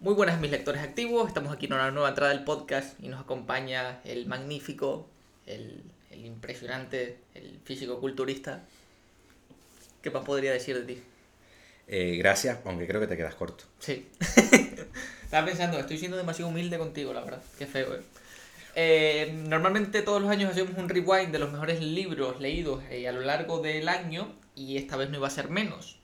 Muy buenas mis lectores activos, estamos aquí en una nueva entrada del podcast y nos acompaña el magnífico, el, el impresionante, el físico-culturista. ¿Qué más podría decir de ti? Eh, gracias, aunque creo que te quedas corto. Sí. Estaba pensando, estoy siendo demasiado humilde contigo, la verdad. Qué feo, eh. Eh, normalmente todos los años hacemos un rewind de los mejores libros leídos eh, a lo largo del año y esta vez no iba a ser menos.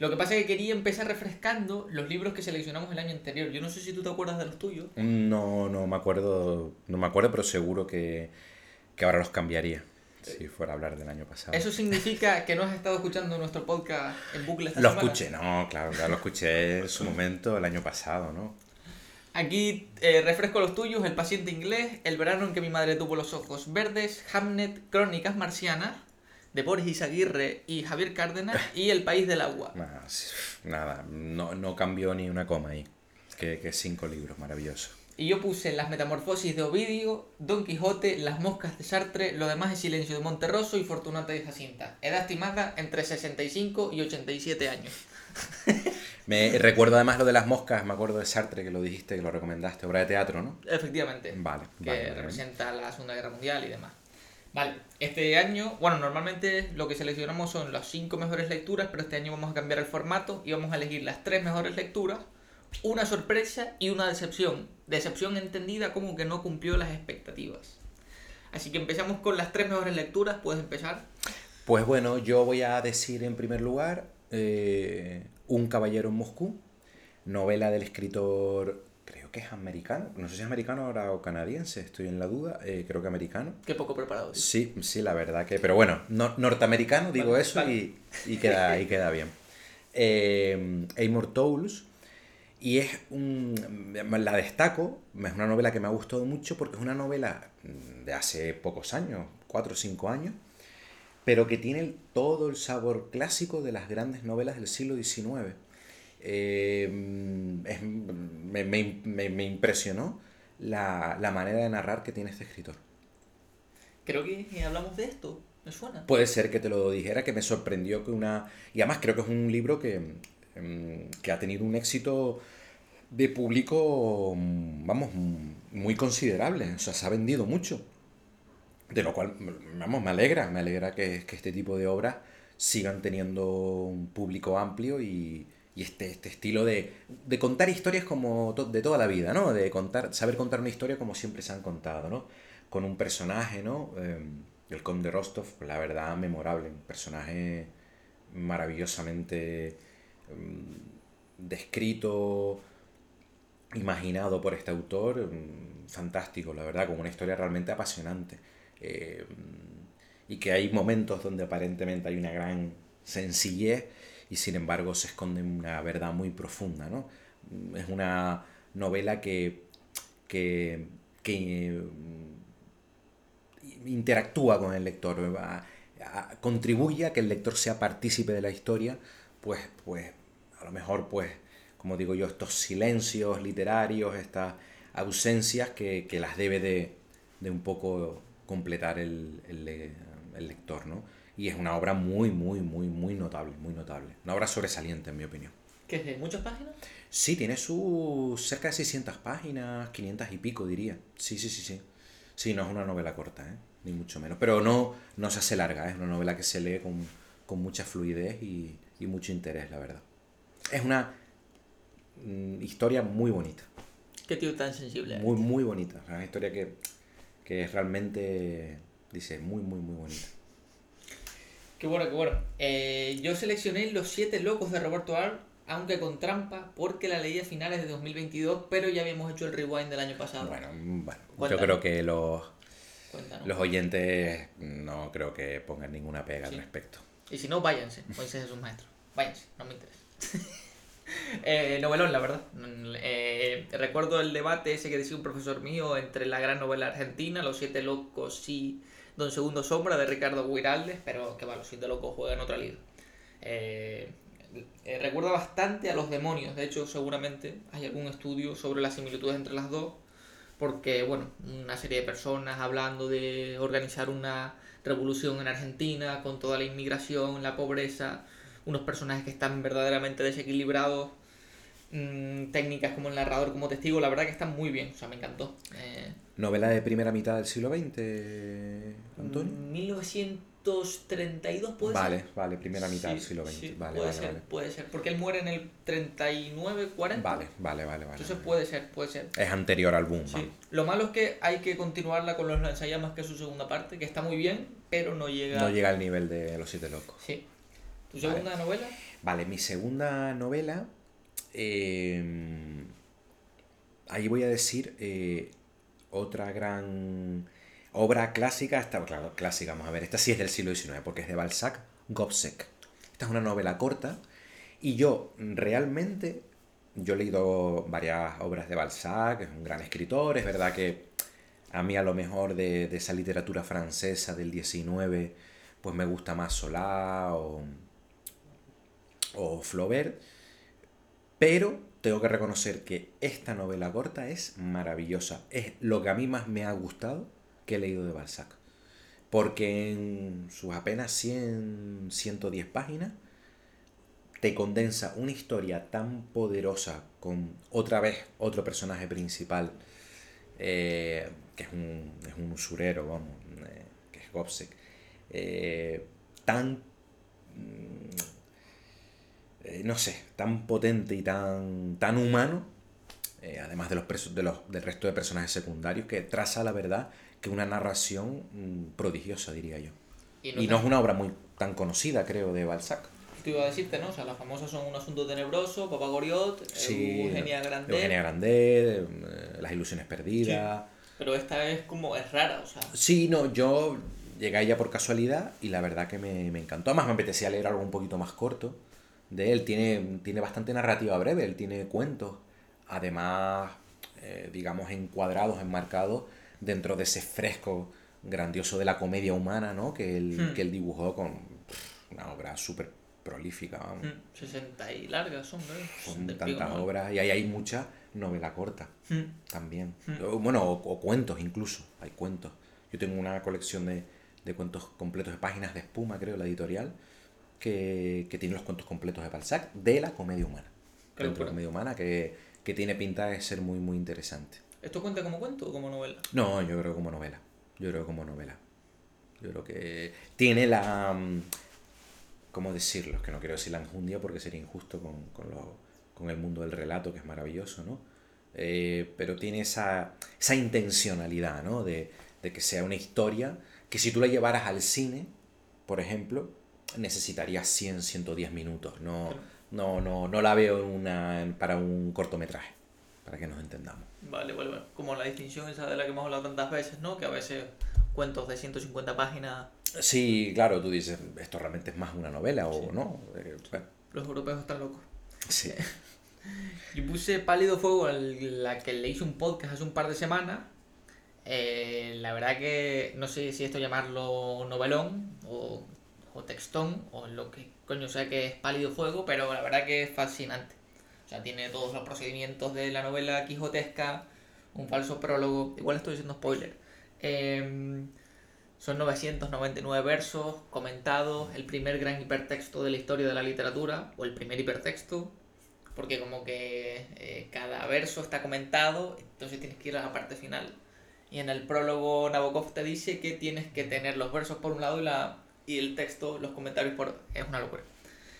Lo que pasa es que quería empezar refrescando los libros que seleccionamos el año anterior. Yo no sé si tú te acuerdas de los tuyos. No, no me acuerdo, no me acuerdo, pero seguro que, que ahora los cambiaría. Si fuera a hablar del año pasado. ¿Eso significa que no has estado escuchando nuestro podcast en bucle esta Lo semana? escuché, no, claro, claro, lo escuché en su momento el año pasado, ¿no? Aquí eh, refresco los tuyos, El paciente inglés, El verano en que mi madre tuvo los ojos verdes, Hamnet, Crónicas marcianas, de Boris Izaguirre y Javier Cárdenas, y El país del agua. Nada, sí, nada, no, no cambió ni una coma ahí. Que, que cinco libros, maravilloso. Y yo puse Las metamorfosis de Ovidio, Don Quijote, Las moscas de Sartre, Lo demás es silencio de Monterroso y Fortunata de Jacinta. Edad estimada entre 65 y 87 años. Me recuerdo además lo de las moscas, me acuerdo de Sartre que lo dijiste, que lo recomendaste, obra de teatro, ¿no? Efectivamente. Vale, que vale, vale. representa la Segunda Guerra Mundial y demás. Vale, este año, bueno, normalmente lo que seleccionamos son las cinco mejores lecturas, pero este año vamos a cambiar el formato y vamos a elegir las tres mejores lecturas, una sorpresa y una decepción. Decepción entendida como que no cumplió las expectativas. Así que empezamos con las tres mejores lecturas, puedes empezar. Pues bueno, yo voy a decir en primer lugar eh, Un caballero en Moscú, novela del escritor, creo que es americano, no sé si es americano ahora o canadiense, estoy en la duda, eh, creo que americano. Qué poco preparado. tío. Sí, sí, la verdad que, pero bueno, no- norteamericano, digo Vale, eso vale. y, y queda, y queda bien. Eh, Amor Towles, y es un, la destaco, es una novela que me ha gustado mucho porque es una novela de hace pocos años, cuatro o cinco años, pero que tiene todo el sabor clásico de las grandes novelas del siglo XIX. Eh, es- me, me- me- me impresionó la, la manera de narrar que tiene este escritor. Creo que hablamos de esto, me suena. Puede ser que te lo dijera, que me sorprendió que una... Y además creo que es un libro que, mm, que ha tenido un éxito de público, mm, vamos, mm, muy considerable. O sea, se ha vendido mucho. De lo cual, vamos, me alegra, me alegra que, que este tipo de obras sigan teniendo un público amplio y, y este, este estilo de, de contar historias como de toda la vida, ¿no? De contar, saber contar una historia como siempre se han contado, ¿no? Con un personaje, ¿no? Eh, el conde Rostov, la verdad, memorable, un personaje maravillosamente mm, descrito, imaginado por este autor, mm, fantástico, la verdad, con una historia realmente apasionante. Y que hay momentos donde aparentemente hay una gran sencillez y sin embargo se esconde una verdad muy profunda, ¿no? Es una novela que, que, que mm, interactúa con el lector, va- a- contribuye a que el lector sea partícipe de la historia, pues, pues a lo mejor, pues, como digo yo, estos silencios literarios, estas ausencias que, que las debe de, de un poco completar el, el le- el lector, ¿no? Y es una obra muy, muy, muy, muy notable, muy notable. Una obra sobresaliente, en mi opinión. ¿Qué es de muchas páginas? Sí, tiene sus cerca de 600 páginas, 500 y pico diría. Sí, sí, sí, sí. Sí, no es una novela corta, ¿eh? ni mucho menos. Pero no, no se hace larga, ¿eh? es una novela que se lee con, con mucha fluidez y, y mucho interés, la verdad. Es una mm, historia muy bonita, Qué tío tan sensible. muy, muy bonita. Es una historia que, que es realmente, dice, muy, muy, muy bonita. Qué bueno, qué bueno. Eh, yo seleccioné Los Siete Locos de Roberto Ar, aunque con trampa, porque la leí a finales de 2022, pero ya habíamos hecho el rewind del año pasado. Bueno, mm, bueno yo creo que los, Cuéntanos. los oyentes no creo que pongan ninguna pega Sí. al respecto. Y si no, váyanse, váyanse a sus maestros. Váyanse, no me interesa. eh, novelón, la verdad. Eh, recuerdo el debate ese que decía un profesor mío entre la gran novela argentina, Los Siete Locos y Don Segundo Sombra de Ricardo Guiraldes, pero que va, Los Siete Locos juegan en otra liga. Eh, eh, recuerda bastante a los demonios, de hecho seguramente hay algún estudio sobre las similitudes entre las dos, porque bueno, una serie de personas hablando de organizar una revolución en Argentina con toda la inmigración, la pobreza, unos personajes que están verdaderamente desequilibrados mm, técnicas como el narrador, como testigo, la verdad que están muy bien, o sea, me encantó. Eh, ¿Novela de primera mitad del siglo XX, Antonio? 1932 puede vale, ser. Vale, primera mitad del siglo XX. sí, vale, puede vale, ser, vale. puede ser, porque él muere en el 39, 40. Vale, vale, vale, vale. Entonces vale. puede ser, puede ser. Es anterior al boom, Sí. Lo malo es que hay que continuarla con los lanzallamas, que es su segunda parte, que está muy bien, pero no llega. No llega al nivel de Los Siete Locos. Sí. ¿Tu Vale. segunda novela? Vale, mi segunda novela. eh, ahí voy a decir eh, otra gran obra clásica. Esta, claro, clásica, vamos a ver. Esta sí es del siglo XIX, porque es de Balzac, Gobseck. Esta es una novela corta. Y yo realmente. Yo he leído varias obras de Balzac, es un gran escritor. Es verdad que a mí, a lo mejor, de, de esa literatura francesa del XIX, pues me gusta más Solá o o Flaubert, pero tengo que reconocer que esta novela corta es maravillosa. Es lo que a mí más me ha gustado que he leído de Balzac. Porque en sus apenas 100, 110 páginas te condensa una historia tan poderosa con otra vez otro personaje principal, eh, que es un, es un usurero, vamos, eh, que es Gobseck, eh, tan eh, no sé, tan potente y tan, tan humano, eh, además de los, de los del resto de personajes secundarios, que traza la verdad que una narración mm, prodigiosa, diría yo. Y Y no es una obra muy tan conocida, creo, de Balzac. Te iba a decirte, ¿no? O sea, las famosas son Un asunto tenebroso, Papá Goriot, Sí, Eugenia Grandet. Eugenia Grandet, eh, Las ilusiones perdidas. Pero esta es como, es rara, o sea. Sí, no, yo llegué a ella por casualidad y la verdad que me, me encantó. Además me apetecía leer algo un poquito más corto de él. Tiene, tiene bastante narrativa breve, él tiene cuentos. Además, eh, digamos, encuadrados, enmarcados dentro de ese fresco grandioso de la comedia humana, ¿no? Que él, Hmm. que él dibujó con pff, una obra súper prolífica, vamos. mm, 60 y largas son, ¿no? Son tantas pico, ¿no? obras y ahí hay mucha novela corta Mm, también. Bueno, o, o cuentos incluso, hay cuentos. Yo tengo una colección de, de cuentos completos de páginas de espuma, creo, la editorial, que, que tiene los cuentos completos de Balzac de la comedia humana. De la comedia humana que, que tiene pinta de ser muy, muy interesante. ¿Esto cuenta como cuento o como novela? No, yo creo como novela. Yo creo como novela. Yo creo que tiene la... mm, ¿Cómo decirlo? Es que no quiero decir la enjundia porque sería injusto con, con, lo- con el mundo del relato, que es maravilloso, ¿no? Eh, pero tiene esa, esa intencionalidad, ¿no? De, de que sea una historia que si tú la llevaras al cine, por ejemplo, necesitarías 100, 110 minutos. No, Claro. no, no, no la veo una, para un cortometraje, para que nos entendamos. Vale, vale, vale. Como la distinción esa de la que hemos hablado tantas veces, ¿no? Que a veces cuentos de 150 páginas, Sí, claro, tú dices, esto realmente es más una novela o Sí. no. Eh, bueno, los europeos están locos. sí. Yo puse Pálido Fuego, la que le hice un podcast hace un par de semanas. Eh, la verdad que no sé si esto llamarlo novelón o, o textón o lo que coño sea que es Pálido Fuego, pero la verdad que es fascinante. O sea, tiene todos los procedimientos de la novela quijotesca, un falso prólogo, igual estoy diciendo spoiler. Em, son 999 versos comentados, el primer gran hipertexto de la historia de la literatura, o el primer hipertexto, porque como que eh, cada verso está comentado, entonces tienes que ir a la parte final. Y en el prólogo Nabokov te dice que tienes que tener los versos por un lado y, la, y el texto, los comentarios por. Es una locura.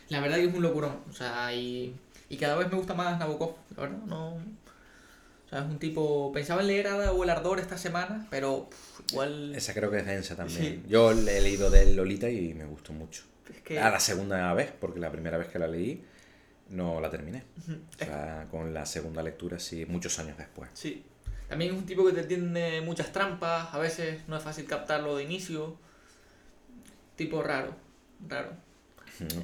La verdad que es un locurón. O sea, y, y cada vez me gusta más Nabokov, la verdad. No, o sea, es un tipo... Pensaba en leer Ada o El Ardor esta semana, pero pff, igual... Esa creo que es densa también. Sí. Yo le he leído de Lolita y me gustó mucho. Es que... A la segunda vez, porque la primera vez que la leí no la terminé. Ujú. O sea, con la segunda lectura sí, muchos años después. Sí. También es un tipo que te tiene muchas trampas, a veces no es fácil captarlo de inicio. Tipo raro, raro.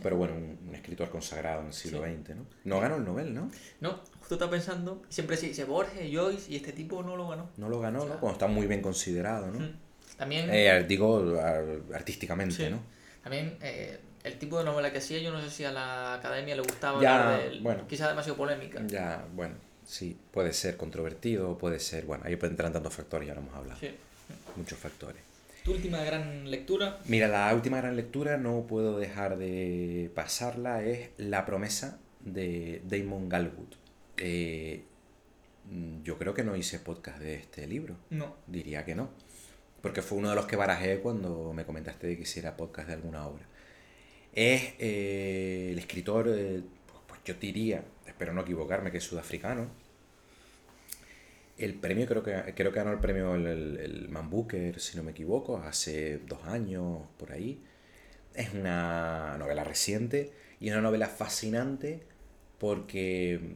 Pero bueno, un, escritor consagrado en el siglo Sí. XX, ¿no? No ganó el Nobel, ¿no? No, justo estaba pensando, siempre se dice Borges, Joyce, y este tipo no lo ganó. No lo ganó, ¿no? Cuando está muy bien considerado, ¿no? También, Eh, digo, ar- artísticamente, Sí. ¿no? también eh, el tipo de novela que hacía, yo no sé si a la academia le gustaba Ya, de él. bueno. Quizá demasiado polémica. Ya, bueno, sí, puede ser controvertido, puede ser, bueno, ahí entrar tantos factores, ya lo hemos hablado, Sí. muchos factores. Tu última gran lectura, Mira, la última gran lectura, no puedo dejar de pasarla, es La promesa de Damon Galwood. Eh, yo creo que no hice podcast de este libro. No. Diría que no. Porque fue uno de los que barajé cuando me comentaste de que hiciera podcast de alguna obra. Es eh, el escritor, eh, pues yo diría, espero no equivocarme, que es sudafricano. El premio, creo que, creo que ganó el premio el, el, Man Booker, si no me equivoco, hace dos años, por ahí. Es una novela reciente y una novela fascinante porque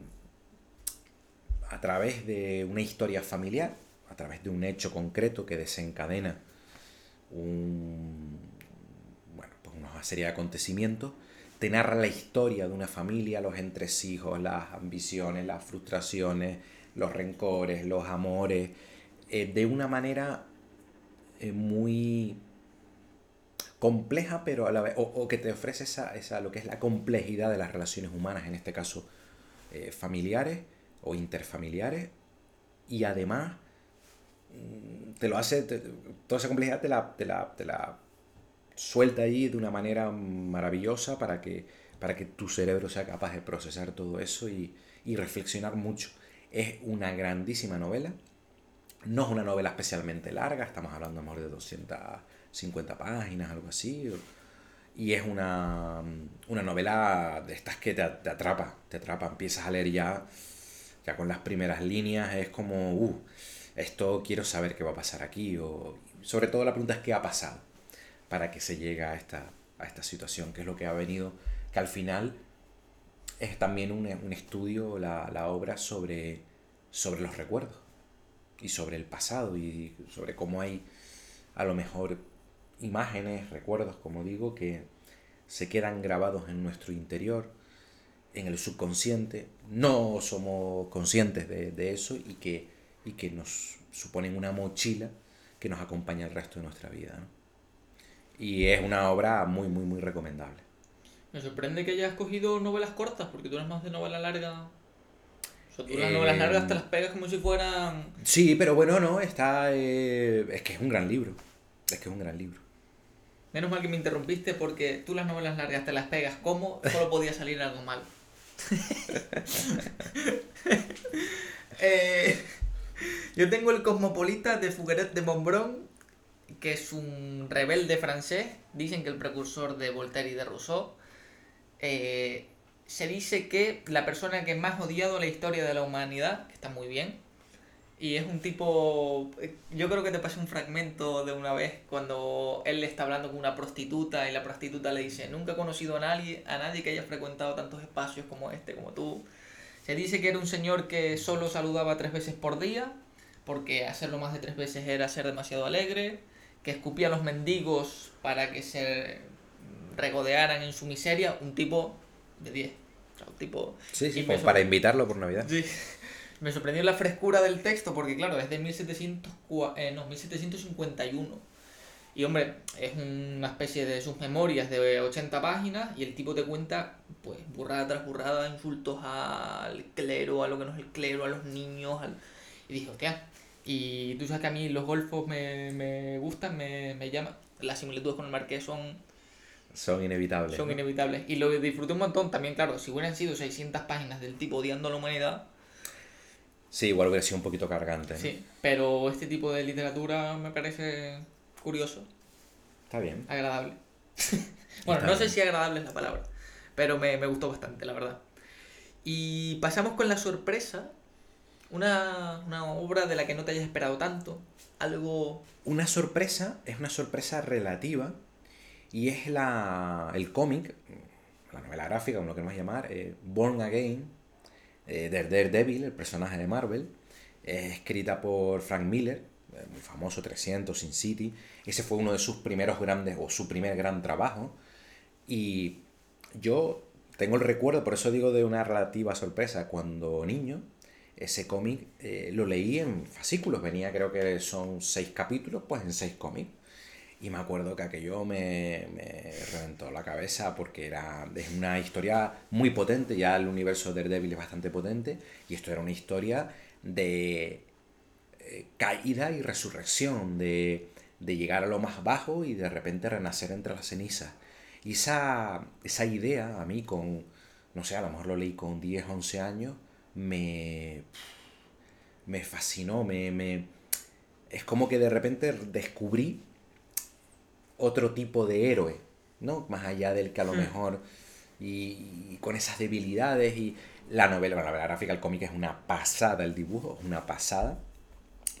a través de una historia familiar, a través de un hecho concreto que desencadena un, bueno, pues una serie de acontecimientos, te narra la historia de una familia, los entresijos, las ambiciones, las frustraciones, los rencores, los amores, eh, de una manera eh, muy compleja, pero a la vez, o, que te ofrece esa, esa, lo que es la complejidad de las relaciones humanas, en este caso eh, familiares o interfamiliares, y además mm, te lo hace, toda esa complejidad te la, te la, te la suelta ahí de una manera maravillosa para que, para que tu cerebro sea capaz de procesar todo eso y, y reflexionar mucho. Es una grandísima novela. No es una novela especialmente larga, estamos hablando mejor de 250 páginas, algo así. Y es una, una novela de estas que te, te, atrapa, te atrapa, empiezas a leer ya, ya con las primeras líneas, es como, uh, esto quiero saber qué va a pasar aquí. O, sobre todo la pregunta es qué ha pasado para que se llegue a esta, a esta situación, que es lo que ha venido, que al final es también un, un estudio, la, la, obra, sobre, sobre los recuerdos y sobre el pasado y sobre cómo hay a lo mejor imágenes, recuerdos, como digo, que se quedan grabados en nuestro interior, en el subconsciente, no somos conscientes de, de eso y que, y que nos suponen una mochila que nos acompaña el resto de nuestra vida. ¿no? Y es una obra muy, muy, muy recomendable. Me sorprende que hayas cogido novelas cortas, porque tú eres más de novela larga. O sea, tú las eh, novelas largas te las pegas como si fueran. Sí, pero bueno, no, está. Eh, es que es un gran libro. Es que es un gran libro. Menos mal que me interrumpiste porque tú las novelas largas te las pegas como solo podía salir algo mal. eh, yo tengo el Cosmopolita de Fougueret de Montbron, que es un rebelde francés. Dicen que el precursor de Voltaire y de Rousseau. Eh, se dice que la persona que más odiado la historia de la humanidad, que está muy bien, y es un tipo. Yo creo que te pasé un fragmento de una vez cuando él está hablando con una prostituta y la prostituta le dice: Nunca he conocido a nadie, a nadie que haya frecuentado tantos espacios como este, como tú. Se dice que era un señor que solo saludaba tres veces por día, porque hacerlo más de tres veces era ser demasiado alegre, que escupía a los mendigos para que se regodearan en su miseria. Un tipo de 10. O sea, un tipo. Sí, sí, para invitarlo por Navidad. Sí me sorprendió la frescura del texto porque, claro, es de 1700, eh, no, 1751. Y, hombre, es una especie de sus memorias de 80 páginas y el tipo te cuenta, pues, burrada tras burrada, insultos al clero, a lo que no es el clero, a los niños. Al... Y dije, hostia, y tú sabes que a mí los golfos me, me gustan, me, me llaman. Las similitudes con el marqués son... Son inevitables. Son ¿no? inevitables. Y lo disfruté un montón también, claro. Si hubieran sido 600 páginas del tipo odiando a la humanidad, Sí, igual hubiera sido un poquito cargante. ¿no? Sí, pero este tipo de literatura me parece curioso. Está bien. Agradable. bueno, Está no bien. sé si agradable es la palabra, pero me, me, gustó bastante, la verdad. Y pasamos con La Sorpresa, una, una obra de la que no te hayas esperado tanto, algo... Una sorpresa, es una sorpresa relativa, y es la, el cómic, la novela gráfica, como lo queremos llamar, eh, Born Again, eh, de Daredevil, el personaje de Marvel, es escrita por Frank Miller, eh, muy famoso, 300, Sin City. Ese fue uno de sus primeros grandes, o su primer gran trabajo. Y yo tengo el recuerdo, por eso digo de una relativa sorpresa, cuando niño, ese cómic eh, lo leí en fascículos, venía creo que son seis capítulos, pues en seis cómics. Y me acuerdo que aquello me, me reventó la cabeza porque era, es una historia muy potente, ya el universo de Daredevil es bastante potente, y esto era una historia de eh, caída y resurrección, de, de, llegar a lo más bajo y de repente renacer entre las cenizas. Y esa, esa idea a mí con, no sé, a lo mejor lo leí con 10, 11 años, me, me fascinó, me, me, es como que de repente descubrí otro tipo de héroe, ¿no? Más allá del que a lo hmm. mejor, y, con esas debilidades, y la novela, la novela gráfica, el cómic es una pasada, el dibujo es una pasada,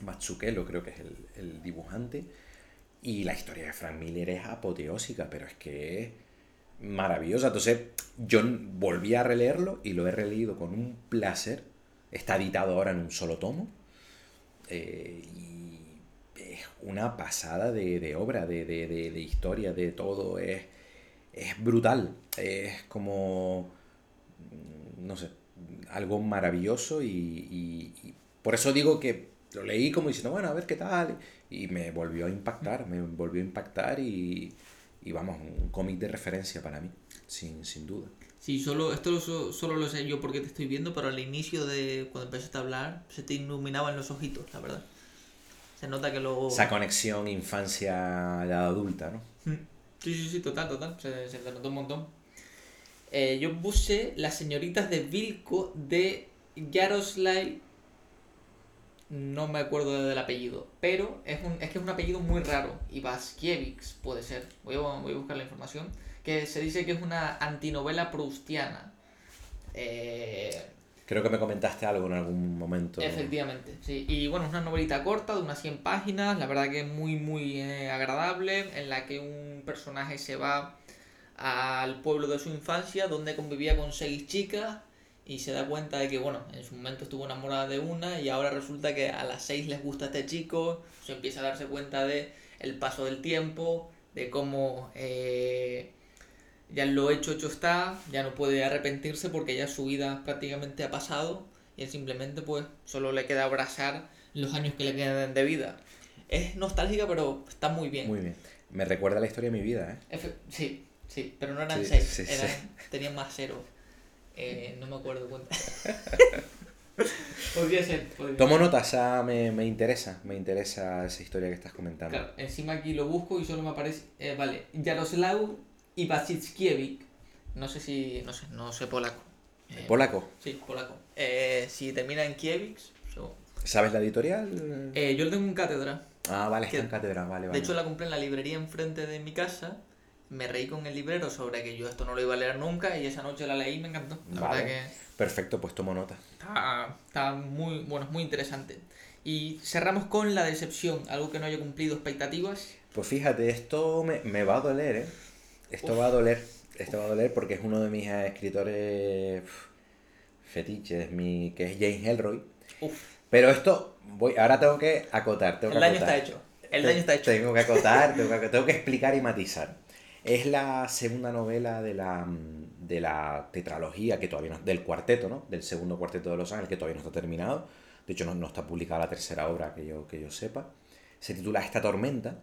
Matsukelo creo que es el, el dibujante, y la historia de Frank Miller es apoteósica, pero es que es maravillosa. Entonces, yo volví a releerlo y lo he releído con un placer. Está editado ahora en un solo tomo. Eh, y es una pasada de, obra, de, historia, de todo. Es, es brutal. Es como. No sé. Algo maravilloso y, y por eso digo que lo leí como diciendo, bueno, a ver qué tal. Y me volvió a impactar, me volvió a impactar y, y vamos, un cómic de referencia para mí, sin, sin duda. Sí, solo, esto lo, solo lo sé yo porque te estoy viendo, pero al inicio de cuando empezaste a hablar se te iluminaban los ojitos, la verdad. Se nota que luego... Esa conexión infancia edad adulta, ¿no? Mm. Sí, sí, sí, total, total. Se, se te notó un montón. Eh, yo puse Las señoritas de Vilco de Jaroslav no me acuerdo del apellido, pero es, un, es que es un apellido muy raro, Ivaskiewicz puede ser, voy a, voy a buscar la información, que se dice que es una antinovela proustiana. Eh, Creo que me comentaste algo en algún momento. Efectivamente, sí. Y bueno, es una novelita corta de unas 100 páginas, la verdad que es muy, muy eh, agradable, en la que un personaje se va al pueblo de su infancia, donde convivía con seis chicas, y se da cuenta de que, bueno, en su momento estuvo enamorada de una y ahora resulta que a las seis les gusta este chico, se empieza a darse cuenta de el paso del tiempo, de cómo eh, ya lo hecho hecho está, ya no puede arrepentirse porque ya su vida prácticamente ha pasado y él simplemente pues solo le queda abrazar los años que le quedan de vida. Es nostálgica pero está muy bien. Muy bien. Me recuerda la historia de mi vida, ¿eh? sí, sí, pero no eran seis, tenían más cero. Eh, no me acuerdo cuánto. podría ser. Tomo notas, me, me, interesa, me interesa esa historia que estás comentando. Claro, encima aquí lo busco y solo me aparece, eh, vale, Jaroslaw Iwasickiewicz, no sé si, no sé, no sé polaco. Eh, ¿Polaco? Sí, polaco. Eh, si termina en Kiewicz, ¿Sabes la editorial? Eh, yo lo tengo en cátedra. Ah, vale, está en cátedra, vale, vale. De hecho la compré en la librería enfrente de mi casa me reí con el librero sobre que yo esto no lo iba a leer nunca y esa noche la leí y me encantó. La verdad que Perfecto, pues tomo nota. Está, muy, bueno, muy interesante. Y cerramos con la decepción, algo que no haya cumplido expectativas. Pues fíjate, esto me, va a doler, ¿eh? Esto va a doler. Esto va a doler porque es uno de mis escritores fetiches, mi, que es James Elroy. Pero esto, voy, ahora tengo que acotar. Tengo el daño está hecho. El daño está hecho. Tengo que acotar, tengo que, tengo que explicar y matizar. Es la segunda novela de la, de la tetralogía, que todavía no, del cuarteto, ¿no? Del segundo cuarteto de Los Ángeles, que todavía no está terminado. De hecho, no, no está publicada la tercera obra que yo, que yo sepa. Se titula Esta tormenta.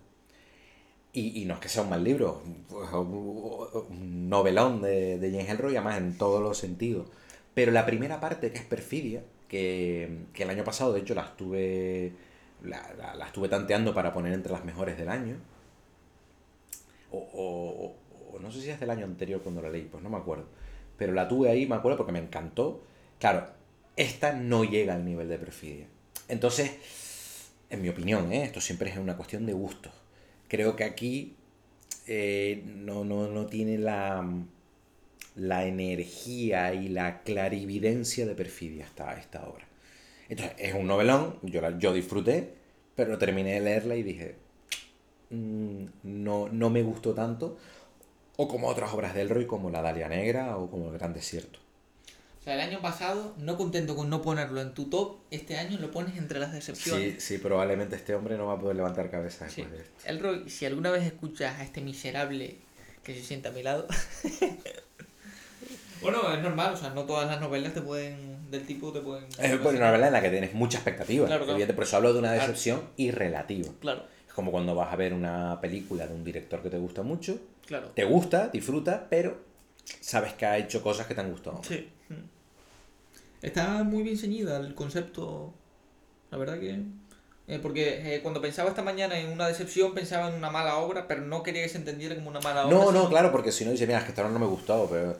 Y, no es que sea un mal libro, un novelón de, de James Ellroy, además en todos los sentidos. Pero la primera parte, que es Perfidia, que, que el año pasado, de hecho, la estuve, la, la estuve tanteando para poner entre las mejores del año o, o, no sé si es del año anterior cuando la leí, pues no me acuerdo. Pero la tuve ahí, me acuerdo, porque me encantó. Claro, esta no llega al nivel de Perfidia. Entonces, en mi opinión, ¿eh? esto siempre es una cuestión de gustos. Creo que aquí eh, no, no, no, tiene la, la energía y la clarividencia de Perfidia esta, esta obra. Entonces, es un novelón, yo, yo disfruté, pero terminé de leerla y dije, Mm, no, no me gustó tanto, o como otras obras del Roy, como La Dalia Negra o como El Gran Desierto. Sea, el año pasado, no contento con no ponerlo en tu top, este año lo pones entre las decepciones. Sí, sí, probablemente este hombre no va a poder levantar cabeza después de esto. El Roy, si alguna vez escuchas a este miserable que se sienta a mi lado. bueno, es normal, o sea, no todas las novelas te pueden, del tipo te pueden. Es una novela en la que tienes mucha expectativa. Claro, Por eso hablo de una decepción irrelativa. Claro como cuando vas a ver una película de un director que te gusta mucho. Claro. Te gusta, disfruta, pero sabes que ha hecho cosas que te han gustado. Sí. Está muy bien ceñida el concepto. La verdad que. Eh, porque eh, cuando pensaba esta mañana en una decepción, pensaba en una mala obra, pero no quería que se entendiera como una mala obra. No, no, claro, porque si no dice, mira, es que esta no me gustado, pero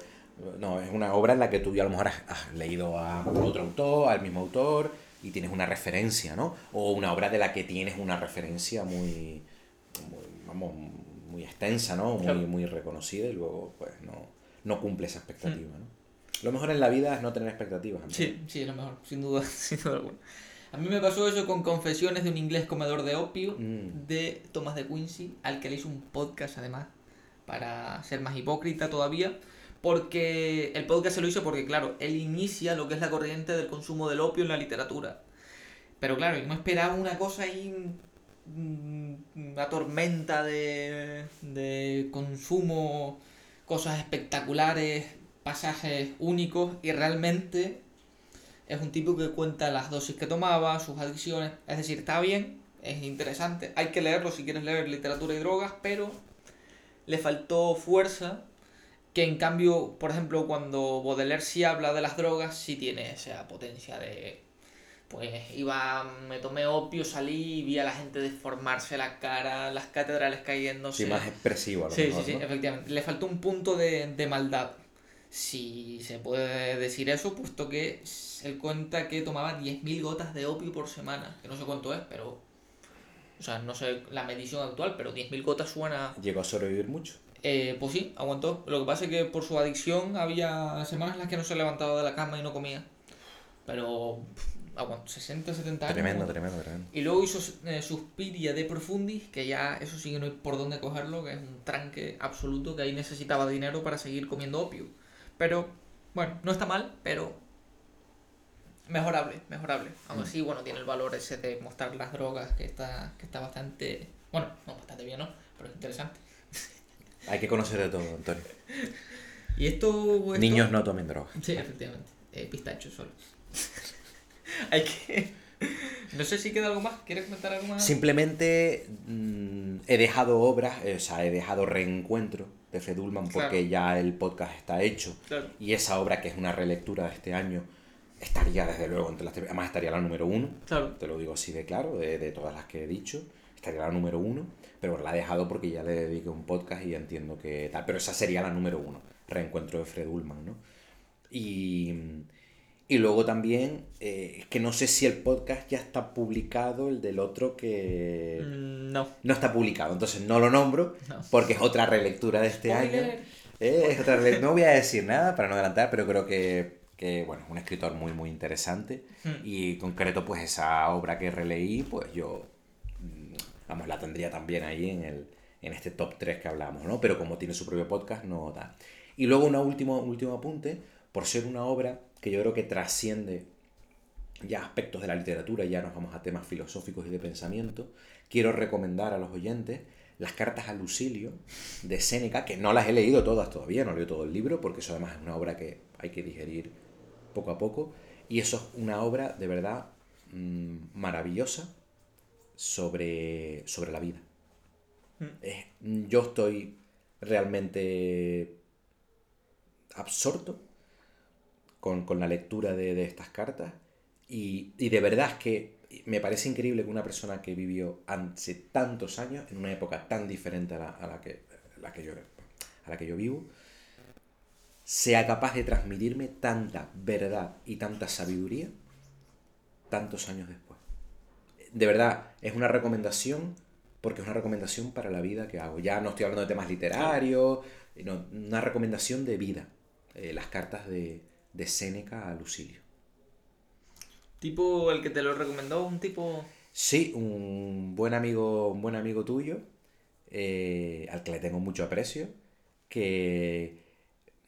No, es una obra en la que tú a lo mejor has, has leído a otro autor, al mismo autor, y tienes una referencia, ¿no? O una obra de la que tienes una referencia muy, muy vamos, muy extensa, ¿no? Muy, Claro. muy reconocida y luego, pues, no, no cumple esa expectativa, ¿no? Lo mejor en la vida es no tener expectativas. Sí, sí, es lo mejor, sin duda, sin duda alguna. A mí me pasó eso con Confesiones de un inglés comedor de opio Mm. de Thomas de Quincy, al que le hice un podcast además, para ser más hipócrita todavía. Porque el podcast se lo hizo porque, claro, él inicia lo que es la corriente del consumo del opio en la literatura. Pero claro, yo me esperaba una cosa ahí, mm, una tormenta de, de consumo, cosas espectaculares, pasajes únicos y realmente es un tipo que cuenta las dosis que tomaba, sus adicciones, es decir, está bien, es interesante, hay que leerlo si quieres leer literatura y drogas, pero le faltó fuerza que en cambio, por ejemplo, cuando Baudelaire sí habla de las drogas, sí tiene esa potencia de pues iba, me tomé opio, salí y vi a la gente deformarse la cara, las catedrales cayéndose. Sí, más expresivo a lo Sí, mejor, sí, sí, ¿no? efectivamente. Le faltó un punto de, de maldad. Si se puede decir eso, puesto que él cuenta que tomaba 10.000 gotas de opio por semana. Que no sé cuánto es, pero. O sea, no sé la medición actual, pero 10.000 gotas suena. Llegó a sobrevivir mucho. Eh, pues sí, aguantó. Lo que pasa es que por su adicción había semanas en las que no se levantaba de la cama y no comía. Pero. pff, Aguantó 60, 70 años. Tremendo, tremendo, tremendo. Y luego hizo eh, Suspiria de Profundis, que ya eso sí que no hay por dónde cogerlo, que es un tranque absoluto, que ahí necesitaba dinero para seguir comiendo opio. Pero, bueno, no está mal, pero mejorable, mejorable. Aún Mm. así, bueno, tiene el valor ese de mostrar las drogas, que está, que está bastante, bueno, no bastante bien, ¿no? Pero es interesante. Hay que conocer de todo, Antonio. Y esto... esto- Niños no tomen drogas. Sí, efectivamente. Eh, pistacho solo. hay que... No sé si queda algo más. ¿Quieres comentar algo más? Simplemente mm, he dejado obras, eh, o sea, he dejado reencuentro de Fred Ullman porque Claro. ya el podcast está hecho. Claro. Y esa obra, que es una relectura de este año, estaría desde luego entre las... Además estaría la número uno. Claro. te lo digo así de claro, de, de todas las que he dicho, estaría la número uno, pero la he dejado porque ya le dediqué un podcast y entiendo que tal, pero esa sería la número uno, Reencuentro de Fred Ullman, ¿no? Y, y luego también, eh, es que no sé si el podcast ya está publicado, el del otro que Mm, No. no está publicado, entonces no lo nombro No. porque es otra relectura de este año. Eh, es otra rele- no voy a decir nada para no adelantar, pero creo que, que, bueno, es un escritor muy, muy interesante. Hmm. Y en concreto, pues esa obra que releí, pues yo, mm, vamos, la tendría también ahí en, el, en este top 3 que hablamos, ¿no? Pero como tiene su propio podcast, no da. Y luego un último, último apunte, por ser una obra que yo creo que trasciende ya aspectos de la literatura, ya nos vamos a temas filosóficos y de pensamiento, quiero recomendar a los oyentes las cartas a Lucilio de Séneca, que no las he leído todas todavía, no he leído todo el libro, porque eso además es una obra que hay que digerir poco a poco, y eso es una obra de verdad mm, maravillosa sobre, sobre la vida. Mm. Yo estoy realmente absorto con, con la lectura de, de estas cartas y, y de verdad es que me parece increíble que una persona que vivió hace tantos años, en una época tan diferente a la, a la que, la que yo, a la que yo vivo, sea capaz de transmitirme tanta verdad y tanta sabiduría tantos años después. De verdad, es una recomendación porque es una recomendación para la vida que hago. Ya no estoy hablando de temas literarios, no, una recomendación de vida. Eh, las cartas de, de Séneca a Lucilio. Tipo el que te lo recomendó, un tipo. Sí, un buen amigo, un buen amigo tuyo, eh, al que le tengo mucho aprecio, que,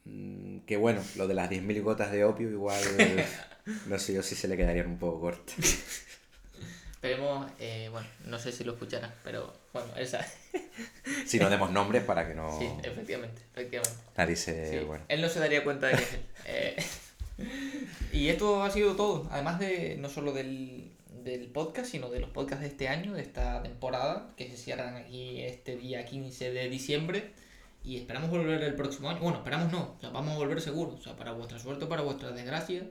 mm, que bueno, lo de las 10.000 gotas de opio igual, no sé yo si se le quedarían un poco cortas. Esperemos, eh, bueno, no sé si lo escucharán, pero bueno, esa. Si no demos nombres para que no Sí, efectivamente, efectivamente. nadie se... Sí, bueno. Él no se daría cuenta de que es él. Eh, y esto ha sido todo, además de no solo del, del podcast, sino de los podcasts de este año, de esta temporada, que se cierran aquí este día 15 de diciembre. Y esperamos volver el próximo año. Bueno, esperamos no, o sea, vamos a volver seguro. O sea, para vuestra suerte o para vuestra desgracia,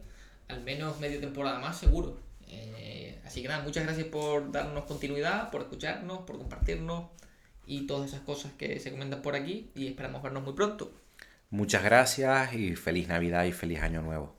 al menos media temporada más seguro. Eh, así que nada, muchas gracias por darnos continuidad, por escucharnos, por compartirnos y todas esas cosas que se comentan por aquí. Y esperamos vernos muy pronto. Muchas gracias y feliz Navidad y feliz Año Nuevo.